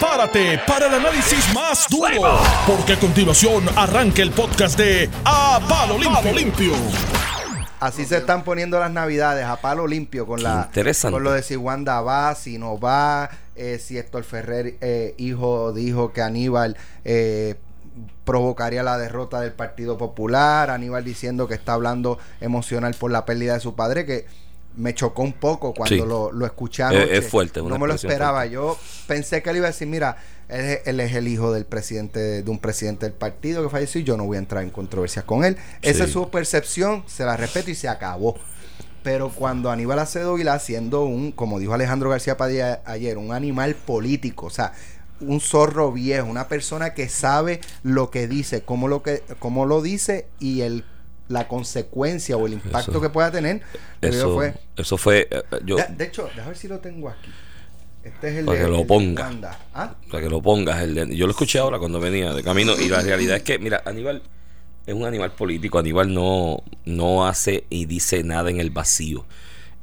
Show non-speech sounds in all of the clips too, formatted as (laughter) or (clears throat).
prepárate para el análisis más duro, porque a continuación arranca el podcast de A Palo Limpio. Así se están poniendo las navidades a palo limpio con la con lo de si Wanda va, si no va, eh, si Héctor Ferrer, eh, hijo, dijo que Aníbal eh, provocaría la derrota del Partido Popular, Aníbal diciendo que está hablando emocional por la pérdida de su padre, que me chocó un poco cuando Sí. lo, lo escuché Es- es fuerte, una No me lo esperaba. fuerte. Yo pensé que él iba a decir, mira, él, es- él es el hijo del presidente, de un presidente del partido que falleció y yo no voy a entrar en controversias con él. Esa es su percepción, se la respeto y se acabó. Pero cuando Aníbal Acedo Vilá, siendo un, como dijo Alejandro García Padilla ayer, un animal político, o sea, un zorro viejo, una persona que sabe lo que dice, cómo lo que, cómo lo dice y el la consecuencia o el impacto Eso- que pueda tener, Eso fue. eso fue. eh, eh, yo, De, de hecho, déjame ver si lo tengo aquí. Este es el Para de- que lo. ¿Ah? para que lo pongas. el de- yo lo escuché ahora cuando venía de camino. Y la realidad es que, mira, Aníbal es un animal político. Aníbal no, no hace y dice nada en el vacío.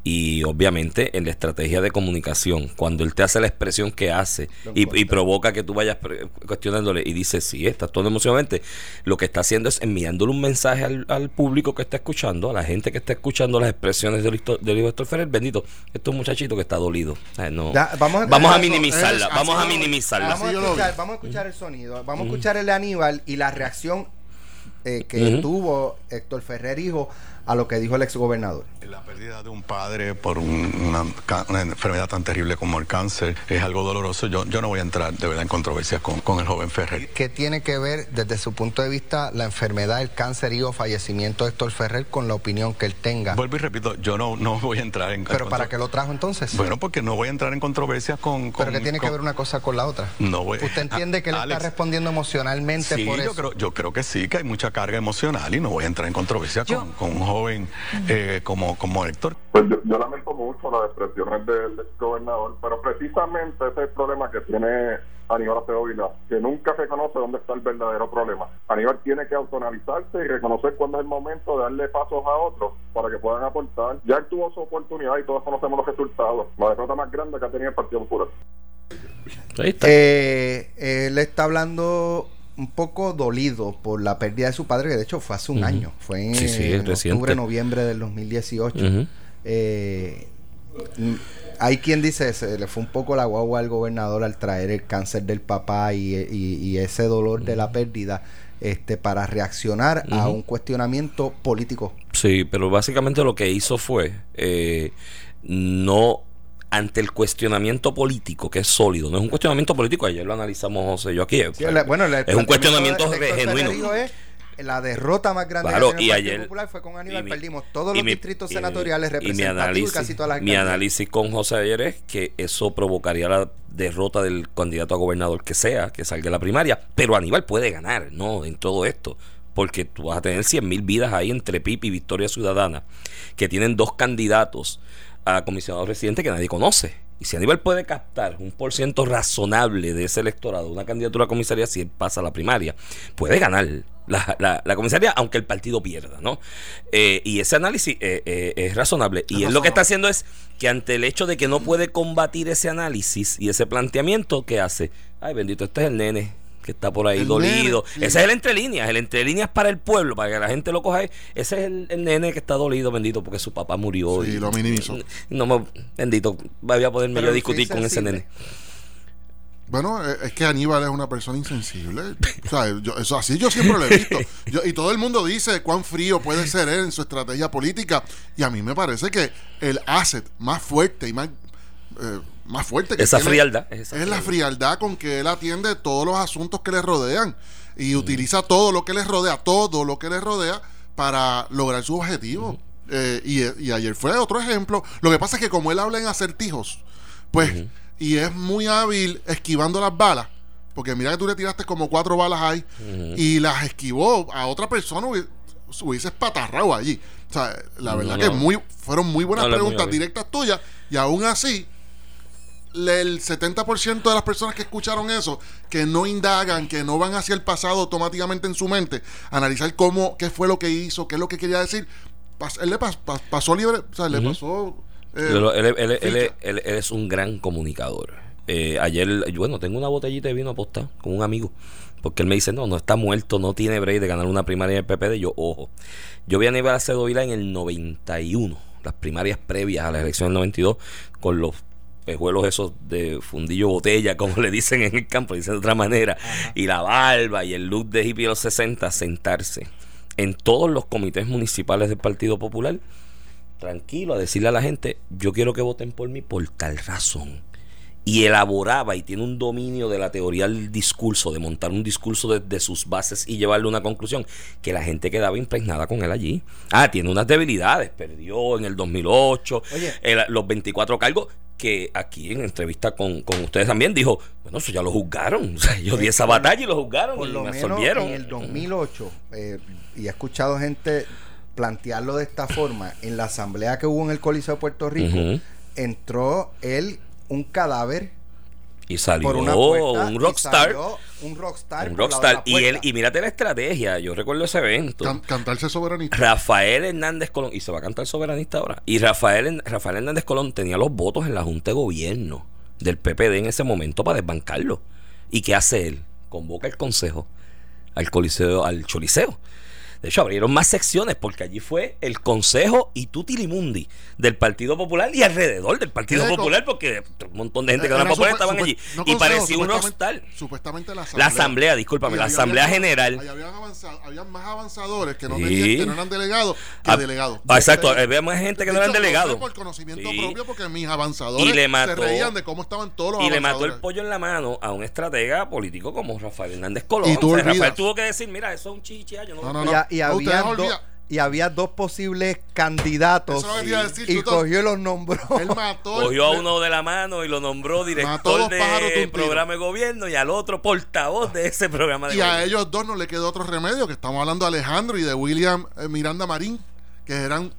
Y obviamente en la estrategia de comunicación, cuando él te hace la expresión que hace y, provoca que tú vayas cuestionándole y dice, sí, está todo emocionalmente, lo que está haciendo es enviándole un mensaje al, al público que está escuchando, a la gente que está escuchando las expresiones del, del hijo de Héctor Ferrer, bendito, esto es un muchachito que está dolido. Eh, no. Ya, vamos a- vamos a eso minimizarla, es- vamos a minimizarla. Vamos a, escuchar, vi. vamos a escuchar el sonido. Vamos a escuchar el de Aníbal y la reacción eh, que tuvo Héctor Ferrer, hijo, a lo que dijo el exgobernador. La pérdida de un padre por un- una, enfermedad tan terrible como el cáncer es algo doloroso. Yo, yo no voy a entrar de verdad en controversias con, con el joven Ferrer. ¿Qué tiene que ver desde su punto de vista la enfermedad, el cáncer y o fallecimiento de Héctor Ferrer con la opinión que él tenga? Vuelvo y repito, yo no, no voy a entrar en ¿Pero para qué lo trajo entonces? Bueno, porque no voy a entrar en controversias con... con ¿Pero qué tiene que ver una cosa con la otra? No voy- ¿Usted entiende que él A- está respondiendo emocionalmente Sí, por yo eso? creo, yo creo que sí, que hay mucha carga emocional y no voy a entrar en controversia con, con un joven eh, como, como Héctor. Pues yo, yo lamento mucho las expresiones del gobernador, pero precisamente ese es el problema que tiene Aníbal Acevedo Vilá, que nunca reconoce dónde está el verdadero problema. Aníbal tiene que autoanalizarse y reconocer cuándo es el momento de darle pasos a otros para que puedan aportar. Ya él tuvo su oportunidad y todos conocemos los resultados. La derrota más grande que ha tenido el Partido Popular. Ahí está. Eh, él está hablando un poco dolido por la pérdida de su padre, que de hecho fue hace un año, fue en, Sí, sí, es en reciente. octubre, noviembre del 2018. Ujú. Eh, hay quien dice se le fue un poco la guagua al gobernador al traer el cáncer del papá y, y- y ese dolor de la pérdida este para reaccionar a un cuestionamiento político. Sí, pero básicamente lo que hizo fue eh, no ante el cuestionamiento político, que es sólido, no es un cuestionamiento político, ayer lo analizamos José y yo aquí. Sí, bueno, es un cuestionamiento de Héctor genuino. Es, la derrota más grande Claro, tiene y ayer- Popular fue con Aníbal. mi- Perdimos todos los mi- distritos senatoriales y mi representativos y análisis, casi todas las mi análisis con José ayer es que eso provocaría la derrota del candidato a gobernador que sea, que salga a la primaria, pero Aníbal puede ganar, ¿no? En todo esto. Porque tú vas a tener 100 mil vidas ahí entre PIP y Victoria Ciudadana, que tienen dos candidatos a comisionado residente que nadie conoce. Y si Aníbal puede captar un por ciento razonable de ese electorado, una candidatura a comisaría, si él pasa a la primaria, puede ganar la, la- la comisaría, aunque el partido pierda, ¿no? Eh, y ese análisis eh, eh, es razonable. Y él lo que está haciendo es que ante el hecho de que no puede combatir ese análisis y ese planteamiento, ¿qué hace? Ay, bendito, este es el nene que está por ahí El dolido. nene. Ese es el entre líneas, el entre líneas para el pueblo, para que la gente lo coja. ahí. Ese es el, el nene que está dolido, bendito, porque su papá murió. Sí, y- lo minimizó. No me, bendito, voy a poderme yo discutir con ese nene. Bueno, eh, es que Aníbal es una persona insensible. O sea, yo- eso así yo siempre lo he visto. Yo- y todo el mundo dice cuán frío puede ser él en su estrategia política. Y a mí me parece que el asset más fuerte y más, eh, más fuerte que Esa frialdad. Es, esa es la frialdad con que él atiende todos los asuntos que le rodean. Y utiliza todo lo que le rodea, todo lo que le rodea para lograr su objetivo. Eh, y, y ayer fue otro ejemplo. Lo que pasa es que como él habla en acertijos, pues, y es muy hábil esquivando las balas, porque mira que tú le tiraste como cuatro balas ahí, y las esquivó a otra persona, hubi- hubiese espatarrado allí. O sea, la verdad no. que muy, fueron muy buenas No, muy preguntas directas tuyas, y aún así, el 70% de las personas que escucharon eso, que no indagan, que no van hacia el pasado automáticamente en su mente, analizar cómo, qué fue lo que hizo, qué es lo que quería decir, pas- él le pas- pas- pasó libre, o sea, le pasó... eh, Pero él, él- él- él- ficha. él- él es un gran comunicador. Eh, ayer, bueno, tengo una botellita de vino apostada con un amigo. Porque él me dice, no, no está muerto, no tiene break de ganar una primaria en el PPD. Yo, ojo, yo vi a Aníbal Acevedo Vila en el 91, las primarias previas a la elección del 92, con los pejuelos esos de fundillo botella, como le dicen en el campo, dicen de otra manera, y la barba y el look de hippie de los 60, sentarse en todos los comités municipales del Partido Popular, tranquilo, a decirle a la gente, yo quiero que voten por mí por tal razón y elaboraba y tiene un dominio de la teoría del discurso, de montar un discurso desde sus bases y llevarle a una conclusión, que la gente quedaba impregnada con él allí. Ah, tiene unas debilidades, perdió en el 2008, los 24 cargos, que aquí en entrevista con, ustedes también dijo, bueno, eso ya lo juzgaron, (laughs) o sea, yo di esa batalla y lo juzgaron y me absolvieron. En el 2008, eh, y he escuchado gente plantearlo de esta forma, en la asamblea que hubo en el Coliseo de Puerto Rico, entró él un cadáver y salió un rockstar. Un rockstar. Un rockstar. Y, él, y mírate la estrategia. Yo recuerdo ese evento. cantarse soberanista. Rafael Hernández Colón. Y se va a cantar soberanista ahora. Y Rafael, Rafael Hernández Colón tenía los votos en la Junta de Gobierno del PPD en ese momento para desbancarlo. ¿Y qué hace él? Convoca el consejo al coliseo, al choliseo de hecho, abrieron más secciones porque allí fue el Consejo y Tutilimundi del Partido Popular y alrededor del Partido Popular porque un montón de gente que no era popular estaban allí. y parecía un hostal. Supuestamente la asamblea. La asamblea, discúlpame, la asamblea general. habían, más avanzadores que no, que no eran delegados que ah, delegados. Ah, exacto, había más gente que no eran delegados. por conocimiento propio porque mis avanzadores se reían de cómo estaban todos los Y le mató el pollo en la mano a un estratega político como Rafael Hernández Colón. Y tú Rafael tuvo que decir, mira, eso es un chichi, yo no, no, no y había, y había dos posibles candidatos y, cogió y los nombró. Él mató cogió a uno de la mano y lo nombró director del programa de gobierno y al otro portavoz de ese programa de y gobierno. Y a ellos dos no le quedó otro remedio, que estamos hablando de Alejandro y de William eh, Miranda Marín que eran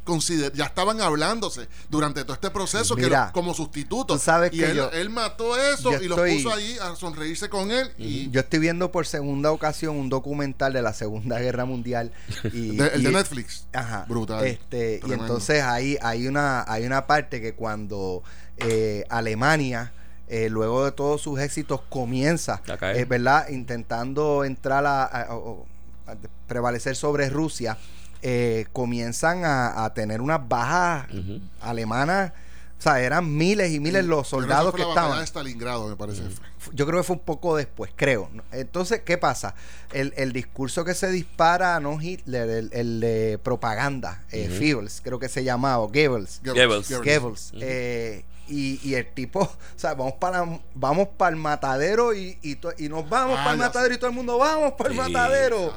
ya estaban hablándose durante todo este proceso que como sustitutos. y él, mató eso y los puso ahí a sonreírse con él. Y, yo estoy viendo por segunda ocasión un documental de la Segunda Guerra Mundial. (laughs) Y, el de Netflix. Ajá. Brutal. Este, y entonces ahí hay una, hay una parte que cuando eh, Alemania. Eh, luego de todos sus éxitos comienza, es eh, ¿verdad? Intentando entrar a prevalecer sobre Rusia eh, comienzan a, tener unas bajas alemanas. O sea, eran miles y miles los soldados que estaban. Stalingrado, me parece. Yo creo que fue un poco después, creo. Entonces, ¿qué pasa? El, el discurso que se dispara, no Hitler, el, de propaganda, eh, creo que se llamaba, Goebbels. Goebbels. Goebbels. Eh, y, y, el tipo, (laughs) o sea, vamos para vamos para el matadero y, y, y nos vamos ah, para el matadero y todo el mundo vamos para el matadero.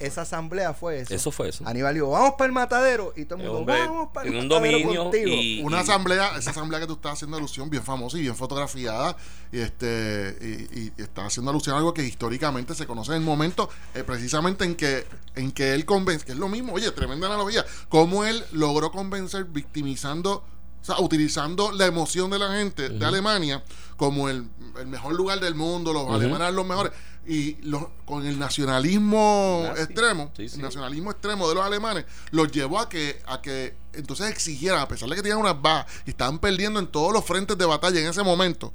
Esa asamblea fue eso. Eso fue eso. Aníbal dijo, vamos para el matadero y todo el mundo vamos para el en un dominio Y, Una asamblea, esa asamblea que tú estás haciendo alusión, bien famosa y bien fotografiada, y este y, y está haciendo alusión a algo que históricamente se conoce en el momento, eh, precisamente en que en que él convence, que es lo mismo, oye, tremenda analogía, cómo él logró convencer victimizando o sea, utilizando la emoción de la gente de Alemania como el, mejor lugar del mundo, los alemanes eran los mejores. Y con el nacionalismo extremo, el nacionalismo extremo de los alemanes, los llevó a que, a que entonces exigieran, a pesar de que tenían unas bajas y estaban perdiendo en todos los frentes de batalla en ese momento,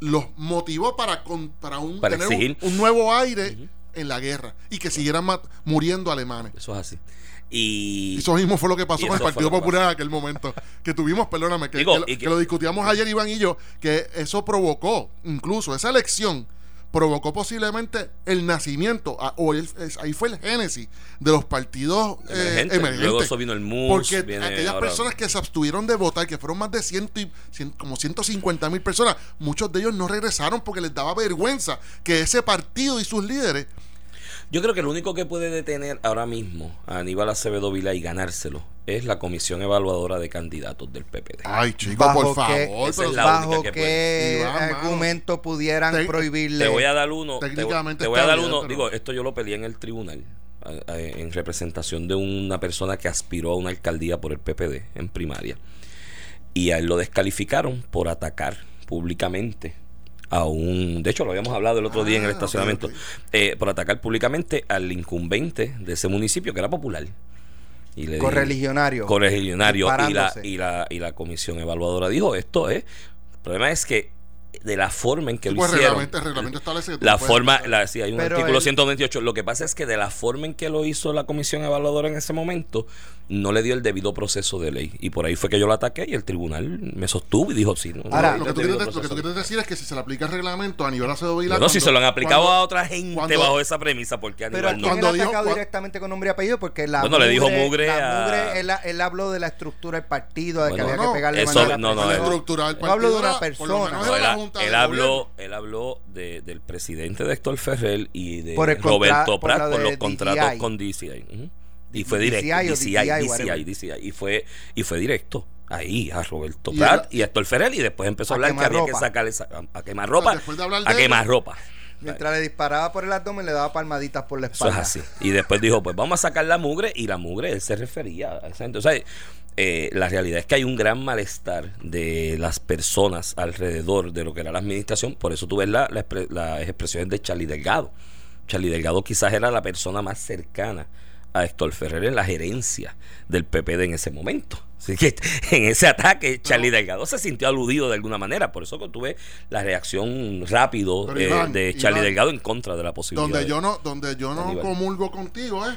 los motivó para, para, un, tener un, nuevo aire en la guerra y que siguieran muriendo alemanes. Eso es así. Y eso mismo fue lo que pasó con el Partido Popular en aquel momento. Que tuvimos, perdóname, que, lo discutíamos ayer Iván y yo, que eso provocó, incluso esa elección, provocó posiblemente el nacimiento, o ahí fue el génesis de los partidos eh, emergentes. Luego eso vino el MUS. Porque aquellas personas que se abstuvieron de votar, que fueron más de ciento y, como 150 mil personas, muchos de ellos no regresaron porque les daba vergüenza que ese partido y sus líderes yo creo que lo único que puede detener ahora mismo a Aníbal Acevedo Vila y ganárselo es la comisión evaluadora de candidatos del PPD. Ay, chico, por favor. Qué, bajo qué argumento pudieran prohibirle. Te voy a dar uno. Técnicamente te, voy a dar uno. Digo, esto yo lo peleé en el tribunal en representación de una persona que aspiró a una alcaldía por el PPD en primaria. Y a él lo descalificaron por atacar públicamente a un. De hecho, lo habíamos hablado el otro día en el ah, estacionamiento. Eh, por atacar públicamente al incumbente de ese municipio que era popular. Y le correligionario. Correligionario. Y la, y, la, y la comisión evaluadora dijo: Esto es. El problema es que de la forma en que Sí, lo pues, hicieron. reglamento- el reglamento establece que la no forma, la, sí, hay un Pero artículo el- 128. Lo que pasa es que de la forma en que lo hizo la comisión evaluadora en ese momento, no le dio el debido proceso de ley. Y por ahí fue que yo lo ataqué y el tribunal me sostuvo y dijo, sí, no, no Ahora, lo, que quieres, lo que tú quieres decir es que si se le aplica el reglamento a nivel Vilá. Bueno, si se lo han aplicado cuando- a otra gente cuando- bajo esa premisa, porque Pero ¿a no? quién Cuando él dijo- atacado directamente con nombre y apellido? Porque la Bueno, le dijo mugre la a- mugre, él, él habló de la estructura del partido, de Bueno, que había no, que pegarle eso- mano a la no, no, él- estructura del No hablo de partido una persona. Él, Junta habló, Gobierno. él habló de- del presidente de Héctor Ferrer y de Por Roberto Prat por los contratos DCI. con DCI. Y fue directo. DCI, DCI, DCI, Y fue, y fue directo ahí a Roberto Y Prat y a Héctor Ferrer. Y después empezó a hablar que había que sacarle a, a quemar ropa. de a de quemar ropa. Mientras le disparaba por el abdomen, le daba palmaditas por la Eso es espalda. así. Y después dijo, pues vamos a sacar la mugre. Y la mugre, él se refería a esa gente. O sea, eh, la realidad es que hay un gran malestar de las personas alrededor de lo que era la administración. Por eso tú ves la- la las expresiones de Charlie Delgado. Charlie Delgado quizás era la persona más cercana a Héctor Ferrer en la gerencia del PPD en ese momento. Así que (laughs) en ese ataque, Charlie Delgado se sintió aludido de alguna manera. Por eso que tuve la reacción rápido eh, Iván, de Charlie Iván, Delgado en contra de la posibilidad. Donde de- yo no, donde yo no comulgo contigo es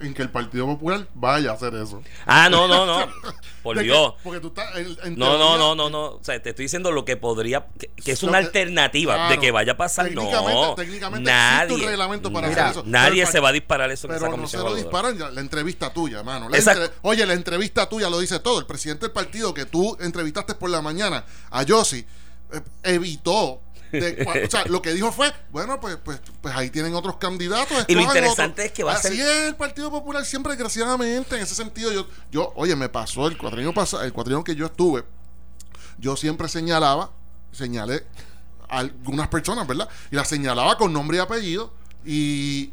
en que el Partido Popular vaya a hacer eso. Ah, no, no, no. (laughs) Por Dios. porque tú estás. en- en No, no, no, no, no. O sea, te estoy diciendo lo que podría, que, que es una que- alternativa claro. de que vaya a pasar. Técnicamente- No, técnicamente existe un nadie, reglamento para hacer nadie- eso. Nadie Pero se va a disparar eso en esa Pero no se lo disparan ya. La entrevista tuya, mano. La entre- Oye, la entrevista tuya lo dice todo. El presidente del partido que tú entrevistaste por la mañana, a Yossi, eh, evitó. De (laughs) o sea, lo que dijo fue, bueno, pues, pues, pues ahí tienen otros candidatos. Y lo interesante es que va a Así ser- es el Partido Popular siempre, desgraciadamente, en ese sentido. Yo, yo oye, me pasó el cuatrienio pasado, el cuatrienio que yo estuve, yo siempre señalaba, señalé a algunas personas, ¿verdad? Y las señalaba con nombre y apellido y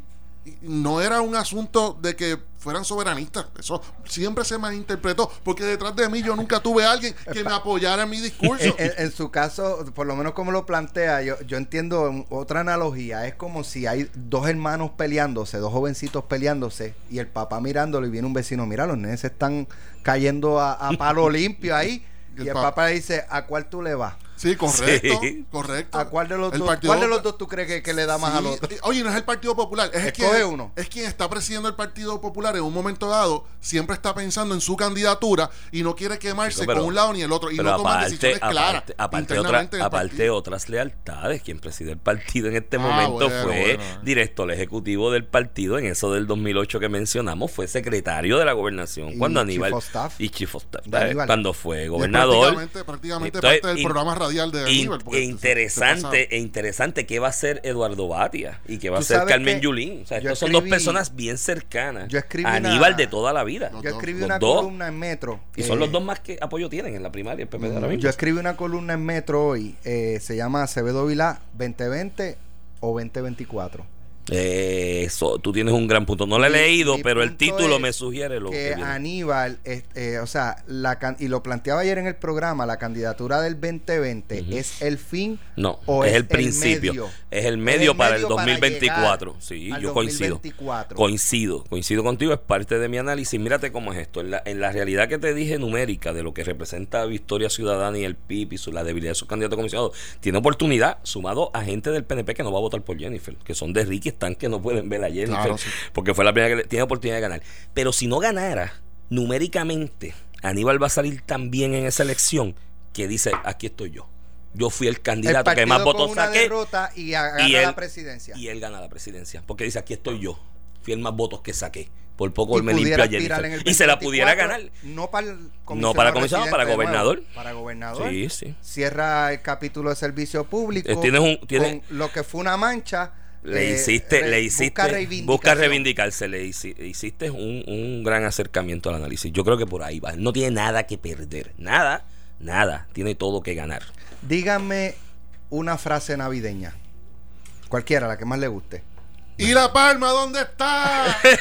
no era un asunto de que fueran soberanistas. Eso siempre se malinterpretó, porque detrás de mí yo nunca tuve a alguien que me apoyara en mi discurso. En, en- en su caso, por lo menos como lo plantea, yo, yo entiendo otra analogía. Es como si hay dos hermanos peleándose, dos jovencitos peleándose, y el papá mirándolo y viene un vecino, mira, los nenes se están cayendo a, a palo (laughs) limpio ahí. Y Y el el pa- papá le dice, ¿a cuál tú le vas? Sí, correcto, Sí. correcto. ¿A cuál de los El dos, Partido cuál de los dos tú crees que, que le da más Sí, al otro? Oye, no es el Partido Popular, es Escoge quien, uno. es quien está presidiendo el Partido Popular en un momento dado, siempre está pensando en su candidatura y no quiere quemarse pero- con un lado ni el otro y Pero no aparte, decisiones claras. aparte, aparte, otra- otras lealtades. Quien preside el partido en este Ah, momento bueno, fue bueno. director ejecutivo del partido. En eso del 2008 que mencionamos, fue secretario de la gobernación. Y cuando chief Aníbal. of staff. Y chief of staff. De Aníbal. Cuando fue Y gobernador. prácticamente, prácticamente Entonces, parte del programa radial de In- Aníbal, porque e se- se interesante, e interesante qué va a hacer Eduardo Batia y qué va a sabes Carmen Yulín. O sea, estos son dos escribí- personas bien cercanas yo escribí a una- Aníbal de toda la vida. Yo escribí Los una dos. columna en Metro. Y son eh, los dos más que apoyo tienen en la primaria, el PPD ahora mismo. Yo escribí una columna en Metro hoy. eh, se llama Acevedo Vilá 2020 o 2024. Eh, Eso, tú tienes un gran punto. No lo he leído, mi pero el título me sugiere lo que. Aníbal, eh, o sea, la can- y lo planteaba ayer en el programa, la candidatura del 2020 Ujú. es el fin No, o es es el principio. medio? Es el medio para el medio para 2024. llegar Sí, al yo coincido. 2024. Coincido, coincido contigo, es parte de mi análisis. Mírate cómo es esto. En la, en la realidad que te dije numérica de lo que representa Victoria Ciudadana y el PIB y su, la debilidad de sus candidatos comisionados, tiene oportunidad sumado a gente del PNP que no va a votar por Jennifer, que son de Ricky, están que no pueden ver a Jennifer, Claro, sí. porque fue la primera que le- tiene oportunidad de ganar. Pero si no ganara, numéricamente, Aníbal va a salir tan bien en esa elección que dice, aquí estoy yo. Yo fui el candidato que más votos saqué y gana y él- la presidencia. y él gana la presidencia. Porque dice, aquí estoy yo. Fui el más votos que saqué. Por poco él me limpia pudiera a Jennifer. aspirar en el Y se la pudiera 2024, ganar. No para el No para comisionado, para nuevo, gobernador. Para gobernador. Sí, sí. Cierra el capítulo de servicio público. Eh, tienes un- tienes- con lo que fue una mancha. Le eh, hiciste, le busca hiciste, busca reivindicarse, le hici- hiciste un, un gran acercamiento al análisis. Yo creo que por ahí va. No tiene nada que perder. Nada, nada. Tiene todo que ganar. Díganme una frase navideña. Cualquiera, la que más le guste. ¿Y la palma dónde está? (laughs)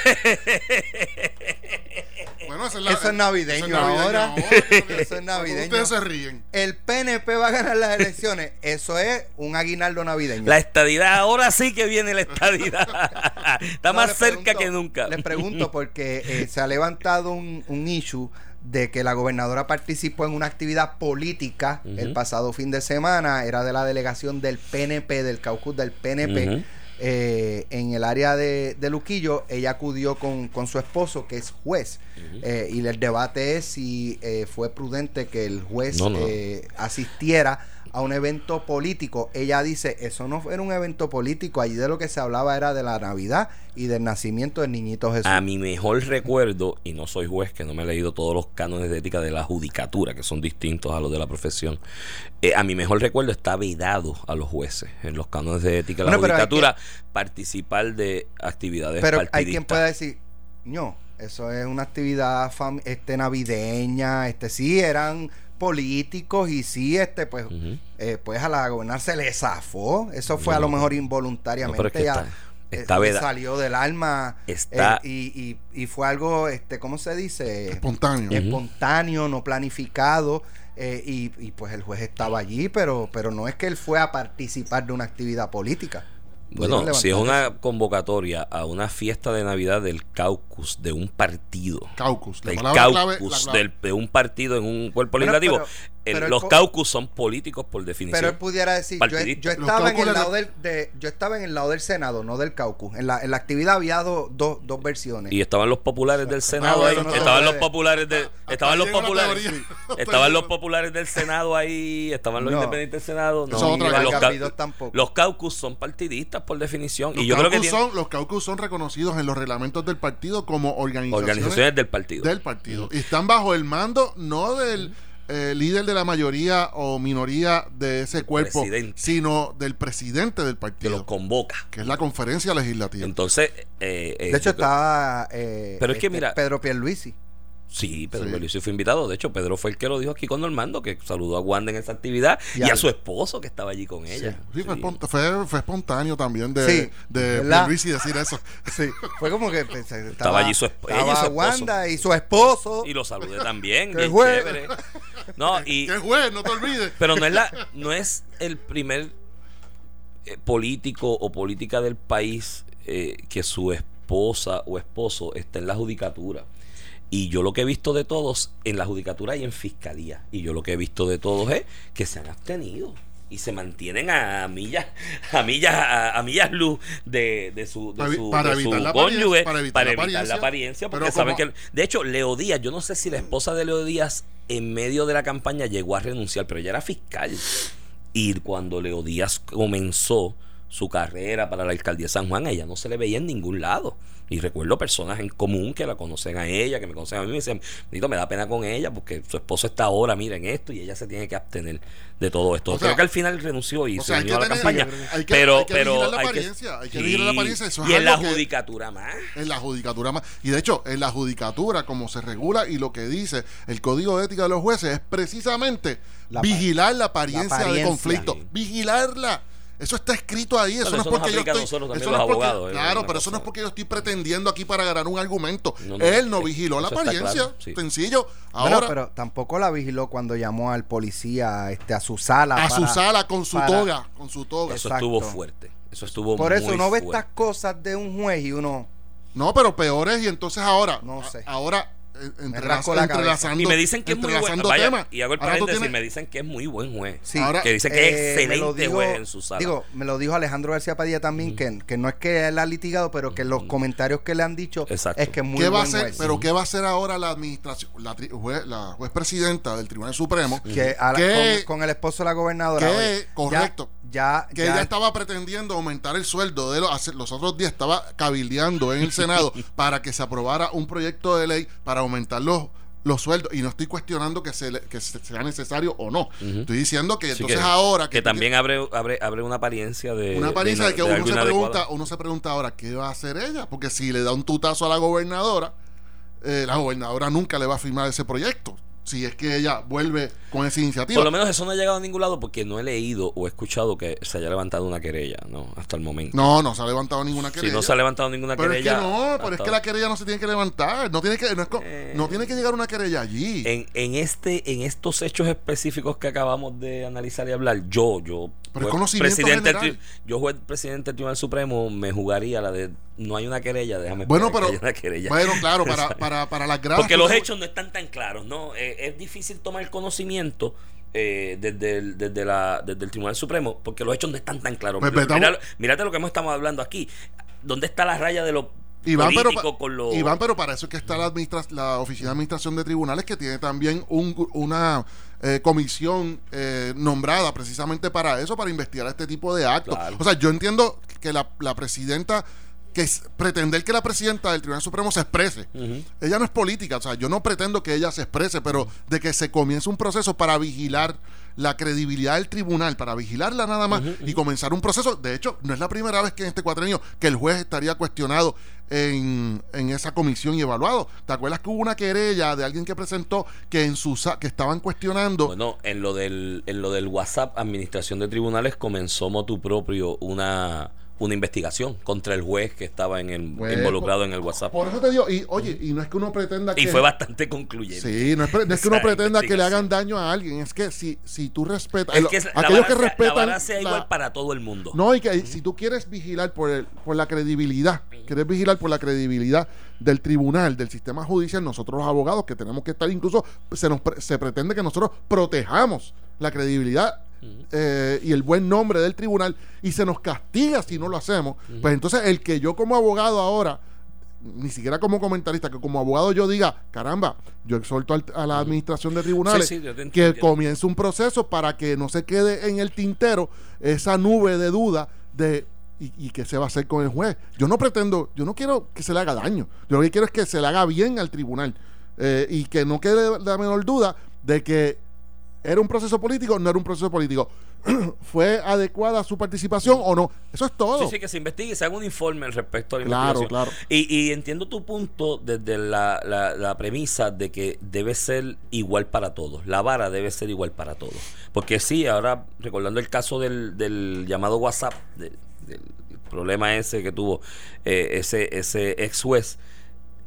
bueno, esa es la- Eso es navideño (laughs) eso es ahora. porque Eso es navideño. Ustedes se ríen. El PNP va a ganar las elecciones. Eso es un aguinaldo navideño. La estadidad, ahora sí que viene la estadidad. (laughs) Está No, más cerca pregunto- que nunca. Les pregunto porque eh, se ha levantado un, un issue de que la gobernadora participó en una actividad política el pasado fin de semana, era de la delegación del PNP, del caucus del PNP. Eh, en el área de, de Luquillo, ella acudió con, con su esposo, que es juez, eh, y el debate es si eh, fue prudente que el juez No, no. eh, asistiera a un evento político. Ella dice, eso no era un evento político, allí de lo que se hablaba era de la Navidad y del nacimiento del niñito Jesús. A mi mejor recuerdo, y no soy juez, que no me he leído todos los cánones de ética de la judicatura, que son distintos a los de la profesión. eh, a mi mejor recuerdo está vedado a los jueces en los cánones de ética de la Bueno, judicatura participar de actividades Pero hay quien pueda decir, no, eso es una actividad fam- este navideña, este sí eran políticos y sí este pues eh, pues a la gobernar se le zafó, eso fue a lo mejor No, involuntariamente pero es que ya está, eh, está salió del alma Está- eh, y, y, y fue algo este ¿cómo se dice? Espontáneo. espontáneo, no planificado. eh, y, y, pues el juez estaba allí, pero, pero no es que él fue a participar de una actividad política. Bueno, si es una convocatoria a una fiesta de Navidad del caucus de un partido, Caucus. La del palabra clave- caucus la clave. del- de un partido en un cuerpo legislativo, pero- el- pero el los caucus son políticos por definición. Pero él pudiera decir, yo, yo estaba en el lado de- del, de- yo estaba en el lado del Senado, no del caucus. En la, en la actividad había do- do- dos versiones. Y estaban los populares del Senado Ah, ahí, no estaban los populares del, Hasta estaban ahí los populares. Hasta estaban los (laughs) populares del Senado ahí, estaban los No. independientes del Senado, no, Eso es otra los, tampoco. los caucus son partidistas por definición Los y yo creo que tienen son, los caucus son reconocidos en los reglamentos del partido como organizaciones, organizaciones del partido. del partido. Y están bajo el mando no del eh, líder de la mayoría o minoría de ese cuerpo, presidente. sino del presidente del que partido, los convoca. que es la conferencia legislativa. Entonces, eh, eh, de hecho, estaba eh, Pero es que este, mira- Pedro Pierluisi. Sí, Pedro Sí. Fue invitado. De hecho, Pedro fue el que lo dijo aquí con Normando, que saludó a Wanda en esa actividad y, Y a su esposo que estaba allí con ella. Sí, fue, Sí. espont- fue, fue espontáneo también de, de. Luis y decir eso. Sí, fue como que pues, (laughs) estaba, allí su esp- ella y estaba su esposo. Wanda y su esposo. Y lo saludé también, (laughs) Qué juez. chévere. No, (laughs) y, Que juez, no te olvides. pero no es, la, no es el primer eh, político o política del país eh, que su esposa o esposo está en la judicatura. Y yo lo que he visto de todos en la judicatura y en fiscalía. Y yo lo que he visto de todos es que se han abstenido. Y se mantienen a millas, a millas, a, a millas luz de, de su, de su, para de su evitar cónyuge, para evitar la la apariencia. porque saben que de hecho, Leo Díaz, yo no sé si la esposa de Leo Díaz en medio de la campaña llegó a renunciar, pero ella era fiscal. Y cuando Leo Díaz comenzó su carrera para la alcaldía de San Juan, ella no se le veía en ningún lado. Y recuerdo personas en común que la conocen a ella, que me conocen a mí, y me dicen, Nito, me da pena con ella porque su esposo está ahora, miren esto, y ella se tiene que abstener de todo esto. O sea, Creo que al final renunció y o se sea, unió a la tener- campaña. hay que- pero, hay que pero vigilar la hay que- apariencia, hay que vigilar la apariencia, eso es y en la que- judicatura más. En la judicatura más. Y de hecho, en la judicatura, como se regula y lo que dice el código de ética de los jueces, es precisamente La vigilar la apariencia, la apariencia. de conflicto. Sí. Vigilarla. Eso está escrito ahí. Eso no eso es porque yo estoy. nosotros también eso los no es porque- abogados, es claro, pero eso no es porque yo estoy pretendiendo aquí para ganar un argumento. No, no, Él no vigiló la apariencia. claro, sí. Sencillo. Ahora, pero tampoco la vigiló cuando llamó al policía este, a su sala. a su sala con su para- toga. Con su toga. Eso Exacto. estuvo fuerte. Eso estuvo Por eso muy uno ve fuerte. estas cosas de un juez y uno. No, pero peor es, y entonces ahora, No sé. a- ahora entrelaz- rasco la cabeza. entrelazando, Y me dicen que es muy buen entrelazando vaya, temas. Y hago el paréntesis, tienes- me dicen que es muy buen juez. Sí, Ahora- que dicen que es Eh, excelente juez en su sala. Digo, me lo dijo Alejandro García Padilla también, que, que no es que él ha litigado, pero que los comentarios que le han dicho Exacto. es que es muy ¿Qué va a buen hacer? juez. Pero ¿qué va a hacer ahora la administración, la, tri- juez, la juez presidenta del Tribunal Supremo? que a la- que- con, con el esposo de la gobernadora. que- correcto. Ya, que ya, ella estaba pretendiendo aumentar el sueldo de los, hace- los otros días, estaba cabildeando en el Senado (laughs) para que se aprobara un proyecto de ley para aumentar los, los sueldos. Y no estoy cuestionando que, se, que se- sea necesario o no. Estoy diciendo que entonces que, ahora... que también abre, abre, abre una apariencia de. Una apariencia de, que de uno se pregunta, uno se pregunta ahora qué va a hacer ella, porque si le da un tutazo a la gobernadora, eh, la gobernadora nunca le va a firmar ese proyecto. Si es que ella vuelve con esa iniciativa. Por lo menos eso no ha llegado a ningún lado porque no he leído o he escuchado que se haya levantado una querella, ¿no? Hasta el momento. no, no se ha levantado ninguna querella. si no se ha levantado ninguna pero es que querella. no, pero es que la querella no se tiene que levantar. No tiene que, no es Eh. no tiene que llegar una querella allí. en, en este en estos hechos específicos que acabamos de analizar y hablar yo yo Pero Fue conocimiento presidente general. yo juez presidente del Tribunal Supremo, me jugaría la de no hay una querella, déjame Bueno, pero. que haya una querella. Bueno, claro, para, (laughs) para, para las gradas. Porque los pues, hechos no están tan claros, ¿no? Eh, es difícil tomar conocimiento eh, desde, el, desde, la, desde el Tribunal Supremo, porque los hechos no están tan claros. Pues, vetamos- Mira- mírate lo que hemos estamos hablando aquí. ¿Dónde está la raya de los Iván, pero, con. Iván, pero para eso es que está la, administra- la Oficina de Administración de Tribunales, que tiene también un una eh, comisión eh, nombrada precisamente para eso, para investigar este tipo de actos. Claro. O sea, yo entiendo que la, la presidenta, que es- pretender que la presidenta del Tribunal Supremo se exprese, ella no es política, o sea, yo no pretendo que ella se exprese, pero de que se comience un proceso para vigilar la credibilidad del tribunal, para vigilarla nada más y comenzar un proceso. De hecho, no es la primera vez que en este cuatrenio que el juez estaría cuestionado en, en esa comisión y evaluado. ¿Te acuerdas que hubo una querella de alguien que presentó que en su que estaban cuestionando? Bueno, en lo del en lo del WhatsApp, Administración de Tribunales comenzó motu propio una una investigación contra el juez que estaba en el, Pues, involucrado en el WhatsApp. Por eso te digo, y oye, y no es que uno pretenda que Y fue bastante concluyente. Sí, no es, no es que uno pretenda que le hagan daño a alguien, es que si, si tú respetas, Es que es- la aquellos vara que la respetan vara sea la- igual para todo el mundo. No, y que si tú quieres vigilar por, el, por la credibilidad, quieres vigilar por la credibilidad del tribunal, del sistema judicial, nosotros los abogados que tenemos que estar, incluso se, nos pre- se pretende que nosotros protejamos la credibilidad eh, y el buen nombre del tribunal y se nos castiga si no lo hacemos. Pues entonces el que yo como abogado ahora ni siquiera como comentarista, que como abogado yo diga, caramba, yo exhorto al- a la administración de tribunales Sí, sí, que comience un proceso para que no se quede en el tintero esa nube de duda de y, y qué se va a hacer con el juez. Yo no pretendo, yo no quiero que se le haga daño. Yo lo que quiero es que se le haga bien al tribunal eh, y que no quede la menor duda de que era un proceso político, no era un proceso político. (clears throat) ¿Fue adecuada su participación o no? Eso es todo. Sí, sí, que se investigue y se haga un informe al respecto a la Claro, claro. Y, y entiendo tu punto desde la, la- la premisa de que debe ser igual para todos. La vara debe ser igual para todos. Porque sí, ahora recordando el caso del, del llamado WhatsApp, de- del problema ese que tuvo eh, ese, ese ex juez.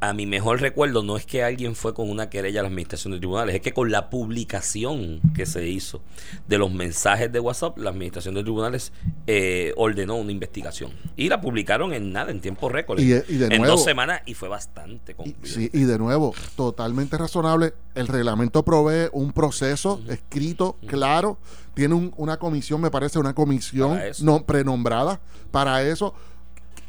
A mi mejor recuerdo no es que alguien fue con una querella a la administración de tribunales, es que con la publicación que se hizo de los mensajes de WhatsApp, la administración de tribunales eh, ordenó una investigación. Y la publicaron en nada, en tiempo récord. Y- en nuevo- dos semanas y fue bastante concluyente. sí, y de nuevo, totalmente razonable. El reglamento provee un proceso escrito, claro. Tiene un- una comisión, me parece, una comisión no, prenombrada para eso.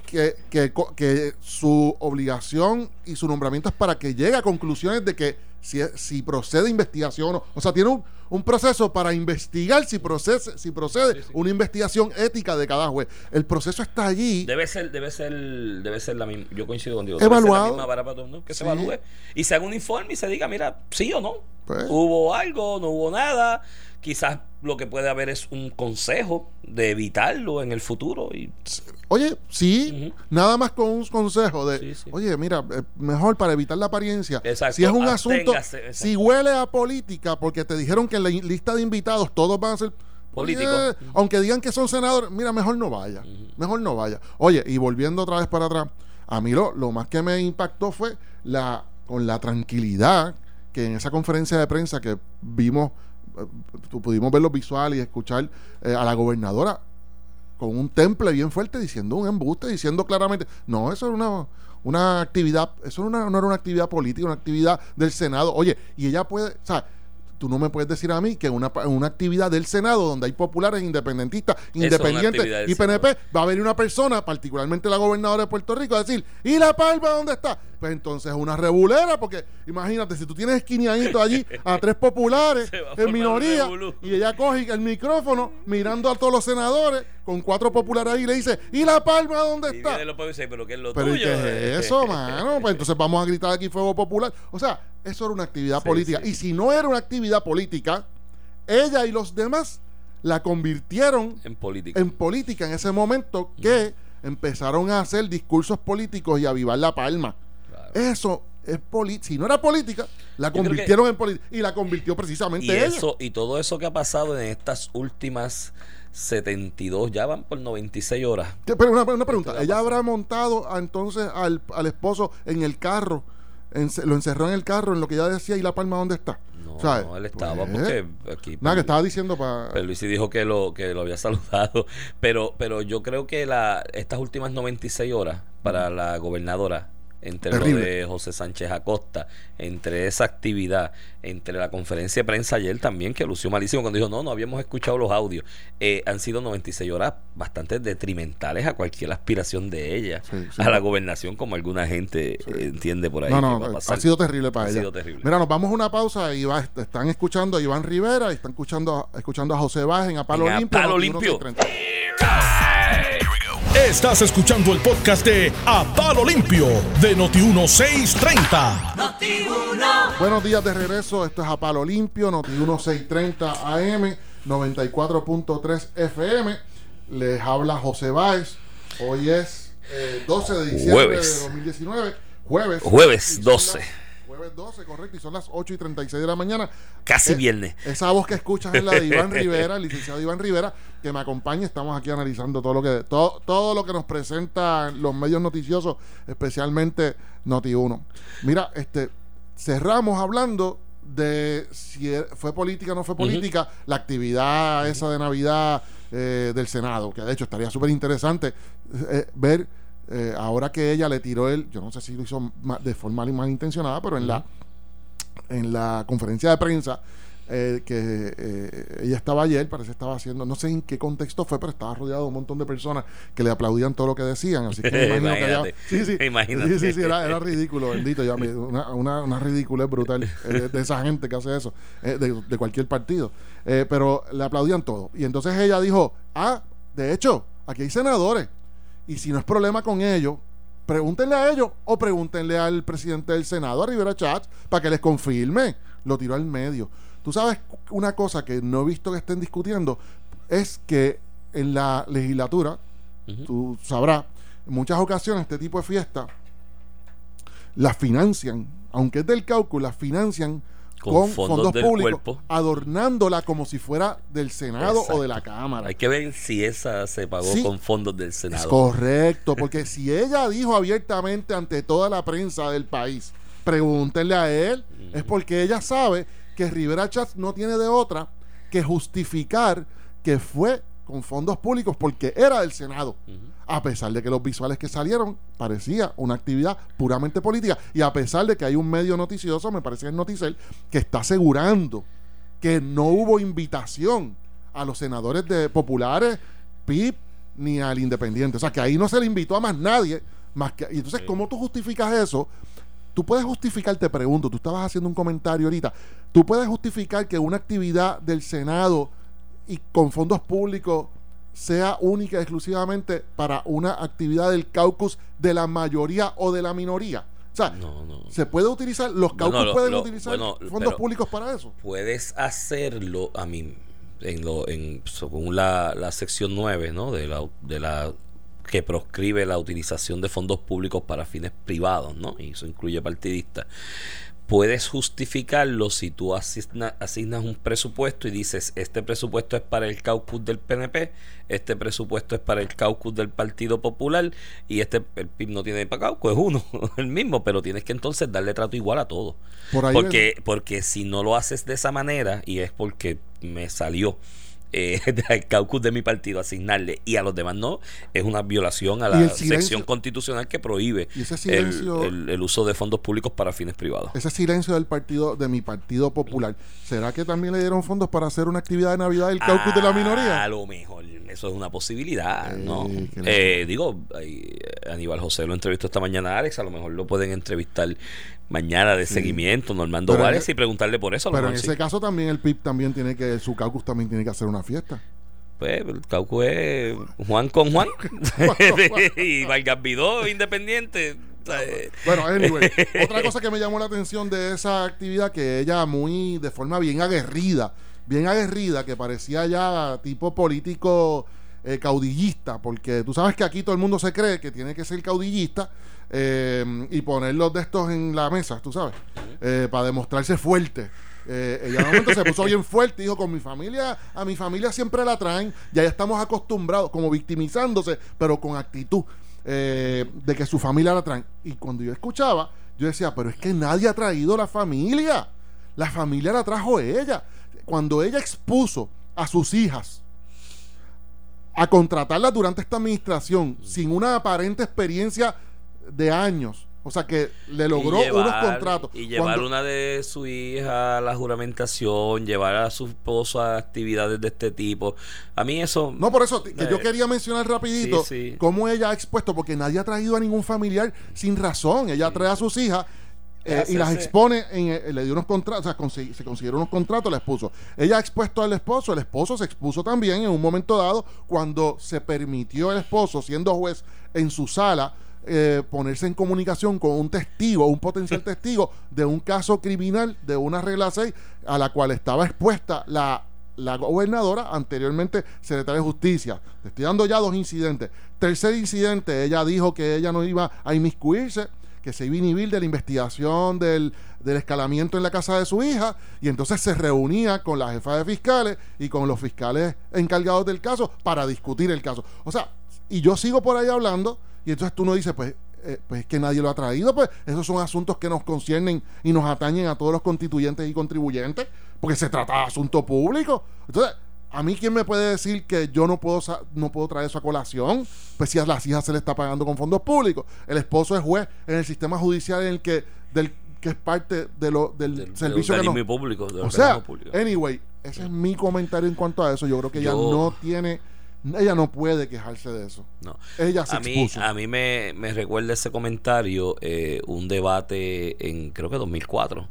Que, que, que su obligación y su nombramiento es para que llegue a conclusiones de que si, si procede investigación o o sea, tiene un, un proceso para investigar si procede, si procede una investigación ética de cada juez. El proceso está allí. Debe ser, debe ser, debe ser la misma. Yo coincido contigo. Evaluado. Debe ser la misma para todo el mundo, que se evalúe y se haga un informe y se diga, mira, sí o no. Pues. Hubo algo, no hubo nada. Quizás lo que puede haber es un consejo de evitarlo en el futuro. Y Oye, sí, nada más con un consejo de, Sí, sí. oye, mira, eh, mejor para evitar la apariencia. Exacto, Si es un asunto, si huele a política, porque te dijeron que en la lista de invitados todos van a ser Políticos. oye, aunque digan que son senadores, mira, mejor no vaya, mejor no vaya. Oye, y volviendo otra vez para atrás, a mí lo, lo más que me impactó fue la con la tranquilidad que en esa conferencia de prensa que vimos, eh, tu- pudimos ver los visuales y escuchar eh, a la gobernadora con un temple bien fuerte diciendo un embuste, diciendo claramente, no, eso era una, una actividad, eso era una- no era una actividad política, una actividad del Senado. Oye, y ella puede, o sea, tú no me puedes decir a mí que una, una actividad del Senado donde hay populares, independentistas, independientes y PNP, va a venir una persona, particularmente la gobernadora de Puerto Rico, a decir, ¿y la palma dónde está? Pues entonces es una rebulera, porque imagínate, si tú tienes esquiniadito allí a tres populares (laughs) en minoría y ella coge el micrófono mirando a todos los senadores con cuatro populares ahí y le dice, ¿y la palma dónde y está? pero ¿qué es lo Pero ¿y tuyo? qué es (laughs) eso, mano? Pues entonces vamos a gritar aquí fuego popular. O sea, eso era una actividad Sí, política. sí. Y si no era una actividad política, ella y los demás la convirtieron En política. en política en ese momento que empezaron a hacer discursos políticos y a avivar la palma. Eso es política. Si no era política, la que- convirtieron en política. Y la convirtió precisamente Y ella. eso, y todo eso que ha pasado en estas últimas 72, ya van por 96 horas. Pero una, una pregunta, ¿ella habrá montado a, entonces al, al esposo en el carro? lo encerró en el carro en lo que ella decía y la palma dónde está. No, no, ¿Sabes? no, él estaba Pues, porque aquí Nada, que estaba diciendo para... Pero Luis dijo que lo, que lo había (laughs) saludado. Pero, pero yo creo que la, estas últimas 96 horas para la gobernadora, entre lo de José Sánchez Acosta, entre esa actividad, entre la conferencia de prensa ayer también, que lució malísimo cuando dijo, no, no habíamos escuchado los audios, eh, han sido 96 horas bastante detrimentales a cualquier aspiración de ella Sí, sí. a la gobernación, como alguna gente eh, entiende por ahí. No, que no, va a ha sido terrible para Ha ella. sido terrible. Mira, nos vamos a una pausa y va, están escuchando a Iván Rivera y están escuchando, escuchando a José en A Palo En A Limpio. Palo Limpio. 1630. Estás escuchando el podcast de A Palo Limpio de Noti1630. Buenos días de regreso. Esto es A Palo Limpio, Noti 1630 AM, 94.3 FM. Les habla José Báez. Hoy es eh, 12 de diciembre Jueves. de 2019. Jueves. Jueves Y son 12. Las- Jueves 12, correcto. Y son las 8 y 36 de la mañana. Casi Eh, viernes. Esa voz que escuchas es la de Iván (laughs) Rivera, el licenciado Iván Rivera, que me acompaña. Estamos aquí analizando todo lo que todo, todo lo que nos presentan los medios noticiosos, especialmente Noti1. Mira, este cerramos hablando de si e- fue política o no fue política la actividad esa de Navidad eh, del Senado, que de hecho estaría súper interesante eh, ver eh, ahora que ella le tiró el, yo no sé si lo hizo de forma malintencionada, pero en la en la conferencia de prensa eh, que eh, ella estaba ayer, parece que estaba haciendo, no sé en qué contexto fue, pero estaba rodeado de un montón de personas que le aplaudían todo lo que decían, así que me (laughs) imagino que sí, sí, sí, sí, sí, era, era ridículo, bendito, ya una, una, una ridiculez brutal eh, de, de esa gente que hace eso, de, de cualquier partido, pero le aplaudían todo, y entonces ella dijo, ah, de hecho, aquí hay senadores, y si no es problema con ellos, pregúntenle a ellos o pregúntenle al presidente del Senado, a Rivera Chats, para que les confirme. Lo tiró al medio. Tú sabes una cosa que no he visto que estén discutiendo, es que en la legislatura, tú sabrás, en muchas ocasiones este tipo de fiestas las financian, aunque es del cálculo, las financian Con con, fondos fondos, del públicos, cuerpo. adornándola como si fuera del Senado o de la. Cámara. Hay que ver si esa se pagó Sí. con fondos del Es Senado. correcto, (laughs) porque si ella dijo abiertamente ante toda la prensa del país, pregúntenle a él, es porque ella sabe que Rivera Chats no tiene de otra que justificar que fue con fondos públicos porque era del Senado. A pesar de que los visuales que salieron parecía una actividad puramente política y a pesar de que hay un medio noticioso, me parece que es Noticel, que está asegurando que no hubo invitación a los senadores de populares, PIP, ni al independiente. O sea, que ahí no se le invitó a más nadie. Más que, y entonces, ¿cómo tú justificas eso? Tú puedes justificar, te pregunto, tú estabas haciendo un comentario ahorita, tú puedes justificar que una actividad del Senado y con fondos públicos sea única y exclusivamente para una actividad del caucus de la mayoría o de la minoría. O sea, No, no. se puede utilizar, los Bueno, caucus lo- pueden lo- utilizar bueno, fondos públicos para eso. Puedes hacerlo, a mí, en lo, en, según la, la sección 9, ¿no? De la, de la que proscribe la utilización de fondos públicos para fines privados, ¿no? Y eso incluye partidistas. Puedes justificarlo si tú asigna- asignas un presupuesto y dices, este presupuesto es para el caucus del PNP, este presupuesto es para el caucus del Partido Popular y este, el PIB no tiene para caucus, es uno, (laughs) el mismo, pero tienes que entonces darle trato igual a todo. Por ahí Porque, porque si no lo haces de esa manera, y es porque me salió eh, del caucus de mi partido asignarle y a los demás no, es una violación a la silencio- sección constitucional que prohíbe el, silencio- el- el uso de fondos públicos para fines privados. ese silencio del partido, de mi partido popular, ¿será que también le dieron fondos para hacer una actividad de Navidad del caucus de la A minoría? lo mejor, eso es una posibilidad, Eh, ¿no? Eh, digo, Aníbal José lo entrevistó esta mañana a Alex, a lo mejor lo pueden entrevistar mañana de seguimiento, Normando Pero e- y preguntarle por eso. Pero en ese sí. caso también el PIB también tiene que, su caucus también tiene que hacer una fiesta. Pues el caucus es Juan con Juan (laughs) (laughs) y Vargas Vidó independiente. Eh, Bueno, anyway, (laughs) otra cosa que me llamó la atención de esa actividad, que ella muy, de forma bien aguerrida, bien aguerrida, que parecía ya tipo político eh, caudillista, porque tú sabes que aquí todo el mundo se cree que tiene que ser caudillista eh, y poner los de estos en la mesa, tú sabes, eh, para demostrarse fuerte. Eh, ella de momento se puso bien fuerte dijo, con mi familia, a mi familia siempre la traen, ya estamos acostumbrados, como victimizándose, pero con actitud eh, de que su familia la traen. Y cuando yo escuchaba, yo decía, pero es que nadie ha traído la familia. La familia la trajo ella. Cuando ella expuso a sus hijas a contratarla durante esta administración sin una aparente experiencia de años. O sea que le logró llevar- unos contratos. Y llevar Cuando- una de su hija a la juramentación, llevar a su esposo a actividades de este tipo. A mí eso. No, por eso, que Eh, yo quería mencionar rapidito sí, sí. cómo ella ha expuesto, porque nadie ha traído a ningún familiar sin razón. Ella trae a sus hijas eh, y las expone, en, eh, le dio unos contratos, o sea, consi- se consiguieron unos contratos, la expuso. Ella ha expuesto al esposo, el esposo se expuso también en un momento dado cuando se permitió el esposo, siendo juez en su sala, eh, ponerse en comunicación con un testigo, un potencial (laughs) testigo de un caso criminal de una regla 6 a la cual estaba expuesta la la gobernadora, anteriormente secretaria de Justicia. Te estoy dando ya dos incidentes. Tercer incidente, ella dijo que ella no iba a inmiscuirse, que se iba a inhibir de la investigación del, del escalamiento en la casa de su hija, y entonces se reunía con la jefa de fiscales y con los fiscales encargados del caso para discutir el caso. O sea, y yo sigo por ahí hablando, y entonces tú no dices, pues, eh, pues es que nadie lo ha traído, pues esos son asuntos que nos conciernen y nos atañen a todos los constituyentes y contribuyentes, porque se trata de asunto público. Entonces, a mí quién me puede decir que yo no puedo no puedo traer eso a colación, pues si a las hijas se le está pagando con fondos públicos. El esposo es juez en el sistema judicial en el que del que es parte de lo, del, del- del servicio que organismo nos, público. del o sea, público. anyway, ese es mi comentario en cuanto a eso. Yo creo que Yo- no tiene, ella no puede quejarse de eso. No. Ella se a mí, a mí me, me recuerda ese comentario, eh, un debate en creo que 2004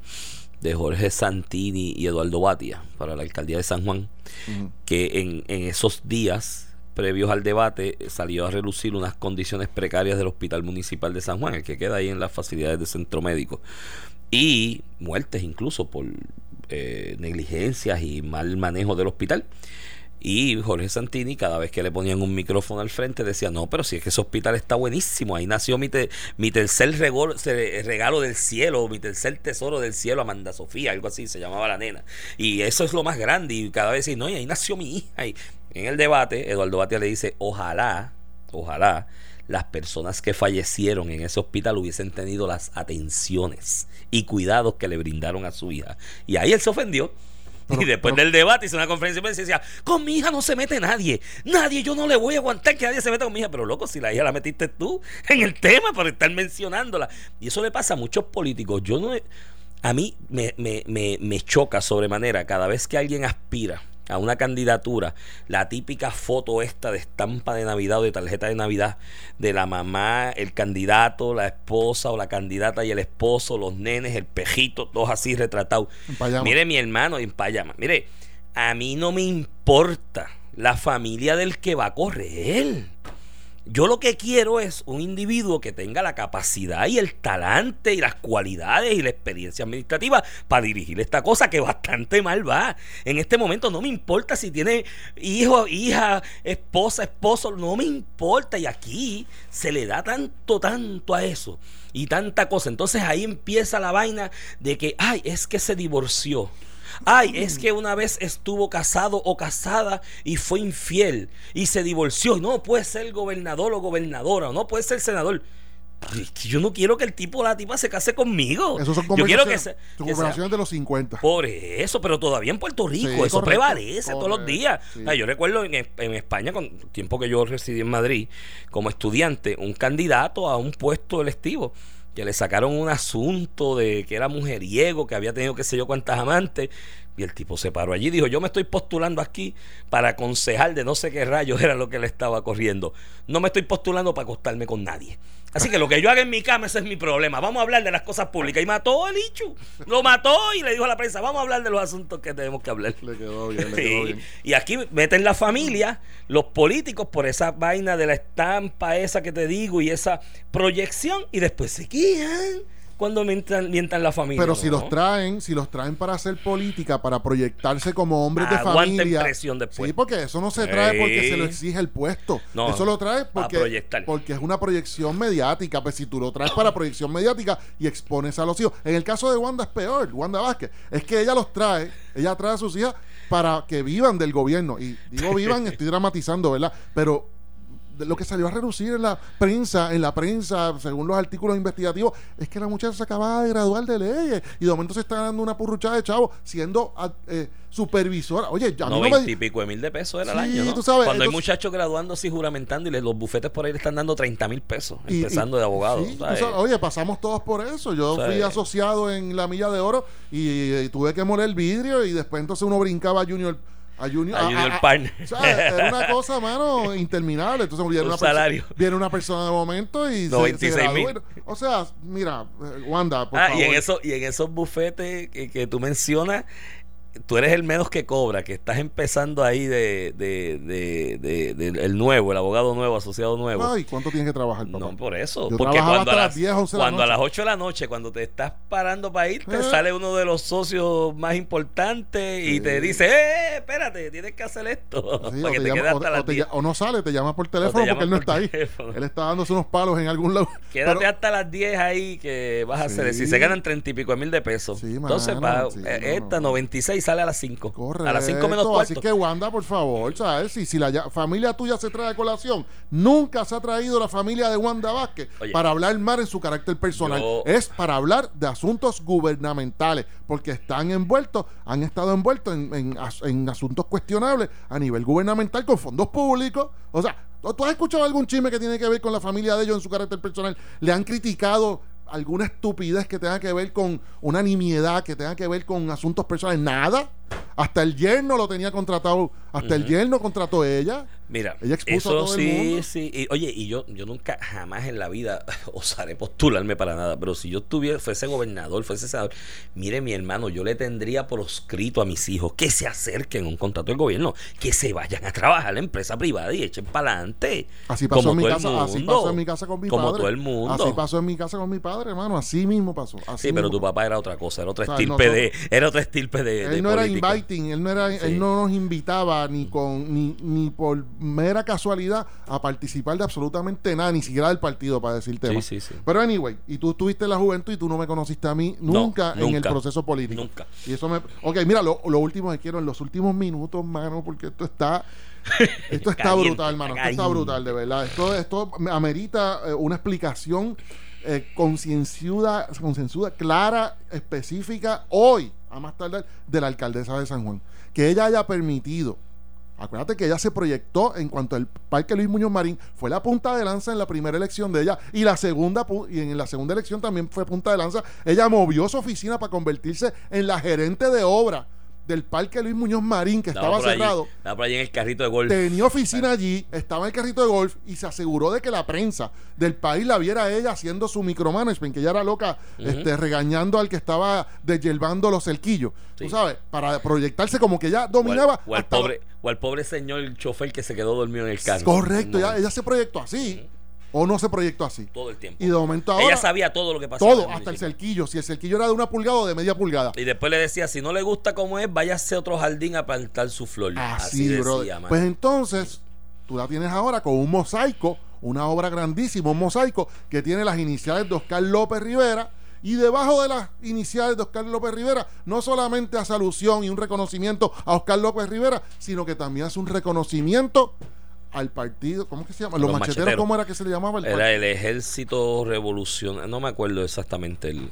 de Jorge Santini y Eduardo Batia para la alcaldía de San Juan, que en, en esos días previos al debate eh, salió a relucir unas condiciones precarias del Hospital Municipal de San Juan, el que queda ahí en las facilidades de centro médico, y muertes incluso por eh, negligencias y mal manejo del hospital. Y Jorge Santini, cada vez que le ponían un micrófono al frente, decía, no, pero si es que ese hospital está buenísimo, ahí nació mi, te- mi tercer regalo, se- regalo del cielo, mi tercer tesoro del cielo, Amanda Sofía, algo así se llamaba la nena. Y eso es lo más grande, y cada vez decía, no, y ahí nació mi hija. Y en el debate, Eduardo Batia le dice, ojalá, ojalá las personas que fallecieron en ese hospital hubiesen tenido las atenciones y cuidados que le brindaron a su hija. Y ahí él se ofendió. Pero- (laughs) y después pero- del debate hizo una conferencia de prensa y decía, con mi hija no se mete nadie. Nadie, yo no le voy a aguantar que nadie se meta con mi hija. Pero loco, si la hija la metiste tú (laughs) en el tema por estar mencionándola. Y eso le pasa a muchos políticos. Yo no... A mí me, me, me, me choca sobremanera cada vez que alguien aspira a una candidatura, la típica foto esta de estampa de Navidad o de tarjeta de Navidad de la mamá, el candidato, la esposa o la candidata y el esposo, los nenes, el pejito, todos así retratados. Mire, mi hermano en payama. Mire, a mí no me importa la familia del que va a correr. Yo lo que quiero es un individuo que tenga la capacidad y el talante y las cualidades y la experiencia administrativa para dirigir esta cosa que bastante mal va. En este momento no me importa si tiene hijo, hija, esposa, esposo, no me importa. Y aquí se le da tanto, tanto a eso y tanta cosa. Entonces ahí empieza la vaina de que, ay, es que se divorció. Ay, es que una vez estuvo casado o casada y fue infiel y se divorció. No puede ser gobernador o gobernadora, o no puede ser senador. Yo no quiero que el tipo o la tipa se case conmigo. Esos son Yo quiero que se, sea- de los 50. por eso, pero todavía en Puerto Rico, Sí, eso correcto, prevalece todos los días. sí. O sea, yo recuerdo en, en España, con el tiempo que yo residí en Madrid, como estudiante, un candidato a un puesto electivo, que le sacaron un asunto de que era mujeriego, que había tenido qué sé yo cuántas amantes, y el tipo se paró allí y dijo, yo me estoy postulando aquí para aconsejar de no sé qué rayos era lo que le estaba corriendo. No me estoy postulando para acostarme con nadie. Así que lo que yo haga en mi cama, ese es mi problema. Vamos a hablar de las cosas públicas. Y mató el Ichu. Lo mató y le dijo a la prensa, vamos a hablar de los asuntos que tenemos que hablar. Le quedó bien, le quedó bien. Y aquí meten la familia, los políticos, por esa vaina de la estampa esa que te digo y esa proyección, y después se quejan cuando mientan, mientan la familia. Pero si los traen, si los traen para hacer política, para proyectarse como hombres de familia. presión después. Sí, porque eso no se trae porque se lo exige el puesto. No, eso lo trae porque, porque es una proyección mediática. Pues si tú lo traes para proyección mediática y expones a los hijos. En el caso de Wanda es peor, Wanda Vázquez. Es que ella los trae, ella trae a sus hijas para que vivan del gobierno. Y digo vivan, (laughs) estoy dramatizando, ¿verdad? Pero de lo que salió a reducir en la prensa, en la prensa, según los artículos investigativos, es que la muchacha se acababa de graduar de leyes y de momento se está dando una purruchada de chavo siendo ah, eh, supervisora. Oye, ya no, no me- 20 y pico de mil de pesos era Sí, año, ¿no? tú sabes, Cuando hay entonces- muchachos graduándose y juramentando y los bufetes por ahí le están dando 30 mil pesos, y- empezando y- de abogado. oye, pasamos todos por eso. Yo fui asociado en la milla de oro y, y tuve que moler el vidrio y después entonces uno brincaba a Junior. A Junior, A Junior Partner. o sea, era una (laughs) cosa, mano, interminable. Entonces viene Un una, perso- salario. viene una persona de momento y se- se, 96 mil. gradúa. O sea, mira, eh, Wanda, por Ah, favor. y en, eso, y en esos bufetes que, que tú mencionas, tú eres el menos que cobra, que estás empezando ahí de, de, de, el nuevo, el abogado nuevo, asociado nuevo. Ay, ¿cuánto tienes que trabajar, papá? No, por eso. Yo porque cuando, a las las, 10, 11 de la cuando a noche. las 8 de la noche, cuando te estás parando para ir, te Eh. sale uno de los socios más importantes y te dice, ¡eh, espérate, tienes que hacer esto! Sí, (laughs) para o, que te te llama- quede o- hasta o las te 10. ll- o no sale, te llama por teléfono llama porque él no está ahí. Él está dándose unos palos en algún lado. Quédate Pero- hasta las 10 ahí que vas a hacer. Si se ganan 30 y pico de mil de pesos. Entonces, va, eh, no, esta no. 96 sale a las 5. Correcto. A las 5 menos Así cuarto. que Wanda, por favor, ¿sabes? Si, si la ya- familia tuya se trae a colación, nunca se ha traído la familia de Wanda Vázquez Oye. para hablar mal en su carácter personal. Yo- Es para hablar de asuntos gubernamentales, porque están envueltos, han estado envueltos en, en as- en asuntos cuestionables a nivel gubernamental con fondos públicos. O sea, ¿tú tú has escuchado algún chisme que tiene que ver con la familia de ellos en su carácter personal? ¿Le han criticado alguna estupidez que tenga que ver con una nimiedad, que tenga que ver con asuntos personales? Nada. Hasta el yerno lo tenía contratado, hasta el yerno contrató ella. Mira, Ella expuso a eso todo el sí, mundo. sí. Y, oye, y yo, yo nunca, jamás en la vida (laughs) osaré postularme para nada. Pero si yo tuviera, fuese gobernador, fuese senador, mire, mi hermano, yo le tendría proscrito a mis hijos que se acerquen a un contrato del gobierno, que se vayan a trabajar a la empresa privada y echen para adelante. Así pasó en mi el casa, así pasó en mi casa con mi Como padre. todo el mundo. Así pasó en mi casa con mi padre, hermano, así mismo pasó. así Sí, pero tu papá era otra cosa, era otra O sea, estirpe de, era otra estirpe de, de él no era. Inviting, él no era, Sí. él no nos invitaba ni con ni, ni por mera casualidad a participar de absolutamente nada, ni siquiera del partido para decirte Sí, más. sí, sí. Pero anyway, y tú estuviste en la juventud y tú no me conociste a mí No, nunca, en el proceso político. Nunca. Y eso me Ok, mira, lo, lo último que quiero en los últimos minutos, mano, porque esto está (laughs) esto está Caliente, brutal, hermano. Esto está brutal, de verdad. Esto, esto me amerita eh, una explicación eh, concienzuda, clara, específica, hoy, a más tardar, de la alcaldesa de San Juan. Que ella haya permitido. Acuérdate que ella se proyectó en cuanto al Parque Luis Muñoz Marín, fue la punta de lanza en la primera elección de ella y la segunda y en la segunda elección también fue punta de lanza. Ella movió su oficina para convertirse en la gerente de obra del Parque Luis Muñoz Marín que Estaba estaba por allí, cerrado estaba por allí en el carrito de golf. tenía oficina allí, estaba en el carrito de golf y se aseguró de que la prensa del país la viera a ella haciendo su micromanagement, que ella era loca, este, regañando al que estaba deshiervando los cerquillos. Sí. Tú sabes, para proyectarse como que ella O al, dominaba. o al pobre, o al pobre señor chofer que se quedó dormido en el carro. Correcto, No, ella, ella se proyectó así. O no se proyectó así. todo el tiempo. Y de momento ahora. Ella sabía todo lo que pasaba. todo, hasta el cerquillo. Si el cerquillo era de una pulgada o de media pulgada. Y después le decía, si no le gusta como es, váyase a otro jardín a plantar su flor. Así, Así, bro. decía. Pues entonces, tú la tienes ahora con un mosaico, una obra grandísima, un mosaico que tiene las iniciales de Oscar López Rivera. Y debajo de las iniciales de Oscar López Rivera, no solamente hace alusión y un reconocimiento a Oscar López Rivera, sino que también hace un reconocimiento al partido, ¿cómo que se llama? Los, Los macheteros, macheteros. ¿cómo era que se le llamaba? El Era el ejército revolucionario. No me acuerdo exactamente el,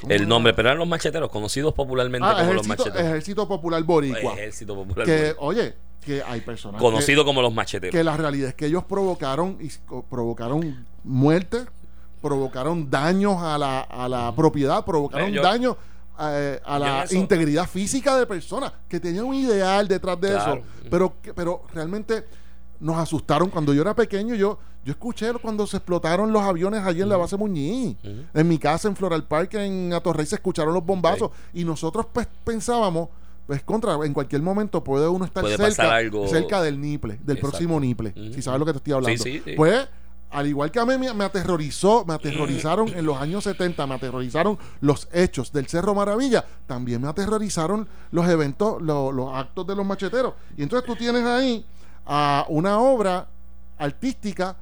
¿Cómo el nombre, pero eran los macheteros, conocidos popularmente Ah, como los ejército, macheteros. Ejército Popular Boricua. Ejército Popular. que, oye, que hay personas que- conocido como los macheteros. que la realidad es que ellos provocaron y provocaron muerte, provocaron daños a la, a la propiedad, provocaron Eh, yo- daños eh, a la eso- integridad física de personas que tenían un ideal detrás de Claro. eso, pero pero realmente nos asustaron cuando yo era pequeño, yo yo escuché cuando se explotaron los aviones allí en la base Muñiz. En mi casa en Floral Park en Atorrey se escucharon los bombazos y nosotros pues, pensábamos pues contra, en cualquier momento puede uno estar Puede cerca, algo- cerca del niple, del Exacto. próximo niple, si sabes lo que te estoy hablando. Sí, sí, sí. Pues, al igual que a mí me, aterrorizó, me aterrorizaron en los años 70, me aterrorizaron los hechos del Cerro Maravilla, también me aterrorizaron los eventos, lo- los actos de los macheteros. Y entonces tú tienes ahí a una obra artística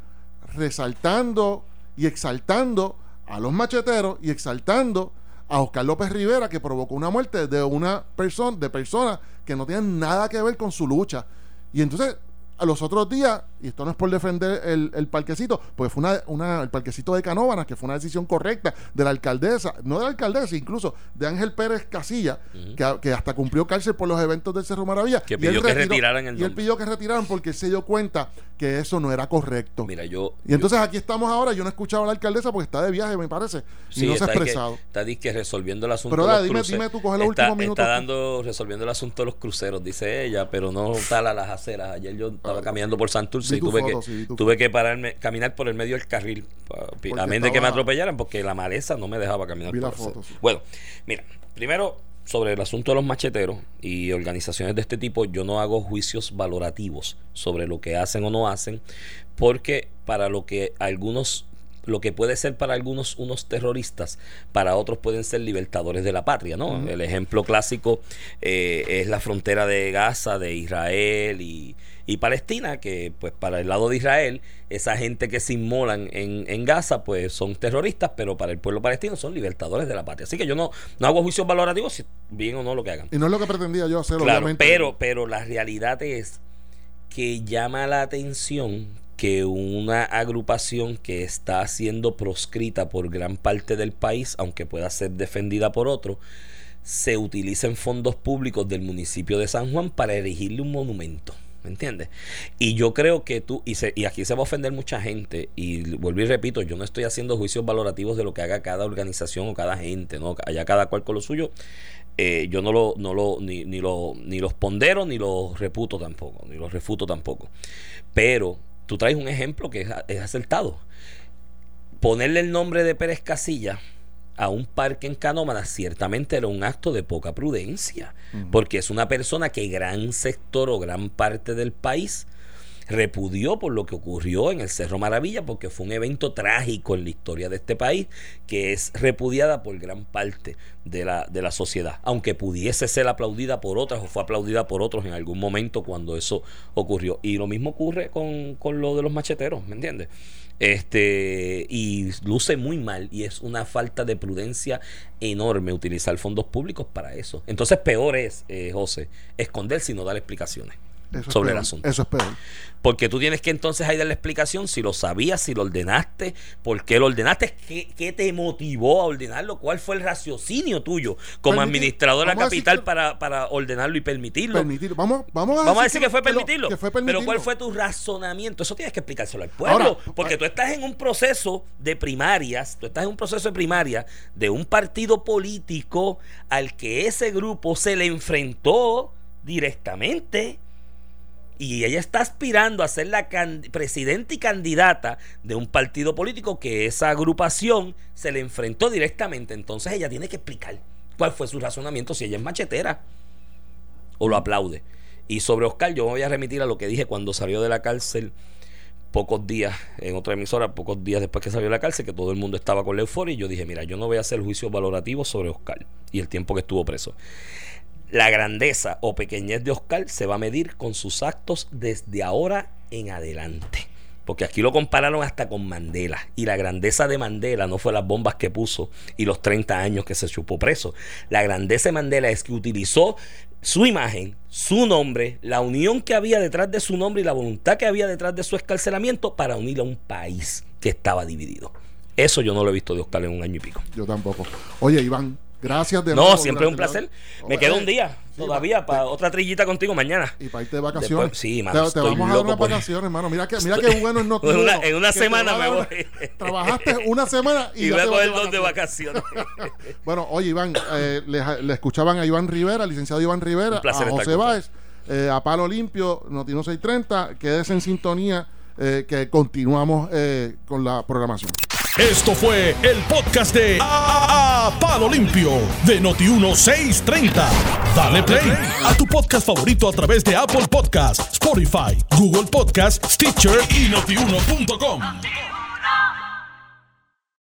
resaltando y exaltando a los macheteros y exaltando a Oscar López Rivera que provocó una muerte de una persona de personas que no tienen nada que ver con su lucha. Y entonces a los otros días y esto no es por defender el, el parquecito, pues fue una, una, el parquecito de Canóvanas, que fue una decisión correcta de la alcaldesa, no de la alcaldesa, incluso de Ángel Pérez Casilla, que, que hasta cumplió cárcel por los eventos del Cerro Maravilla. Que y pidió él que retiró- retiraran el Y él pidió que retiraran porque él se dio cuenta que eso no era correcto. Mira, yo. y entonces aquí estamos ahora, yo no he escuchado a la alcaldesa porque está de viaje, me parece, y Sí, no se ha está que- expresado. Está disque resolviendo el asunto Pero de los dime- cruces. dime tú, coge los está, últimos minutos Está dando, resolviendo el asunto de los cruceros, dice ella, pero no tal a las aceras. Ayer yo estaba caminando por Santurce y tu tuve, foto, que, sí, tuve que pararme, caminar por el medio del carril. A menos de que me atropellaran, porque la maleza no me dejaba caminar Vi por la foto, sí. Bueno, mira, primero sobre el asunto de los macheteros y organizaciones de este tipo, yo no hago juicios valorativos sobre lo que hacen o no hacen, porque para lo que algunos lo que puede ser para algunos unos terroristas, para otros pueden ser libertadores de la patria, ¿no? El ejemplo clásico eh, es la frontera de Gaza, de Israel y, y Palestina, que pues para el lado de Israel, esa gente que se inmolan en, en Gaza, pues son terroristas, pero para el pueblo palestino son libertadores de la patria. Así que yo no, no hago juicios valorativos, si bien o no lo que hagan. Y no es lo que pretendía yo hacer, Claro, obviamente. pero, pero la realidad es que llama la atención que una agrupación que está siendo proscrita por gran parte del país, aunque pueda ser defendida por otro, se utilicen fondos públicos del municipio de San Juan para erigirle un monumento. ¿Me entiendes? Y yo creo que tú, y, aquí se va a ofender mucha gente, y vuelvo y repito, yo no estoy haciendo juicios valorativos de lo que haga cada organización o cada gente, ¿no? Allá cada cual con lo suyo. Eh, yo no lo, no lo, ni, ni lo, ni los pondero, ni los reputo tampoco, ni los refuto tampoco. Pero tú traes un ejemplo que es, es acertado. Ponerle el nombre de Pérez Casilla a un parque en Canómanas ciertamente era un acto de poca prudencia, porque es una persona que gran sector o gran parte del país repudió por lo que ocurrió en el Cerro Maravilla, porque fue un evento trágico en la historia de este país, que es repudiada por gran parte de la, de la sociedad, aunque pudiese ser aplaudida por otras o fue aplaudida por otros en algún momento cuando eso ocurrió. Y lo mismo ocurre con, con lo de los macheteros, ¿me entiendes? Este, y luce muy mal y es una falta de prudencia enorme utilizar fondos públicos para eso. Entonces, peor es, eh, José, esconderse y no dar explicaciones Eso sobre el asunto. Eso es peor. Porque tú tienes que entonces ahí dar la explicación si lo sabías, si lo ordenaste, por qué lo ordenaste, qué, qué te motivó a ordenarlo, cuál fue el raciocinio tuyo como Permitir- administrador de la vamos a decir capital que- para, para ordenarlo y permitirlo. Permitir. Vamos, vamos a Vamos a decir que fue lo- permitirlo. que fue pero. ¿cuál fue tu razonamiento? Eso tienes que explicárselo al pueblo. Ahora, porque ah, tú estás en un proceso de primarias, tú estás en un proceso de primaria de un partido político al que ese grupo se le enfrentó directamente. Y ella está aspirando a ser la presidenta y candidata de un partido político que esa agrupación se le enfrentó directamente. Entonces ella tiene que explicar cuál fue su razonamiento si ella es machetera o lo aplaude. Y sobre Oscar, yo me voy a remitir a lo que dije cuando salió de la cárcel pocos días, en otra emisora, pocos días después que salió de la cárcel, que todo el mundo estaba con la euforia, y yo dije, mira, yo no voy a hacer juicio valorativo sobre Oscar y el tiempo que estuvo preso. La grandeza o pequeñez de Oscar se va a medir con sus actos desde ahora en adelante. Porque aquí lo compararon hasta con Mandela. Y la grandeza de Mandela no fue las bombas que puso y los 30 años que se chupó preso. La grandeza de Mandela es que utilizó su imagen, su nombre, la unión que había detrás de su nombre y la voluntad que había detrás de su escarcelamiento para unir a un país que estaba dividido. Eso yo no lo he visto de Oscar en un año y pico. Yo tampoco. Oye, Iván, gracias de No, nuevo siempre un placer. Me queda un día Sí, todavía para otra trillita contigo mañana. Y para irte de vacaciones. Después- sí, mano, te, te estoy vamos a dar loco unas por- vacaciones, hermano. Mira que, mira qué bueno es no En una- en una semana me voy. (laughs) Trabajaste una semana y, Y voy a coger dos de vacaciones. Bueno, oye, Iván, eh, le, le escuchaban a Iván Rivera, al licenciado Iván Rivera, a José Báez, eh, a Palo Limpio, Notino 630. Quédese en sintonía eh, que continuamos eh, con la programación. Esto fue el podcast de A, A- Palo Limpio de Noti1630. Dale play a tu podcast favorito a través de Apple Podcasts, Spotify, Google Podcasts, Stitcher y notiuno.com.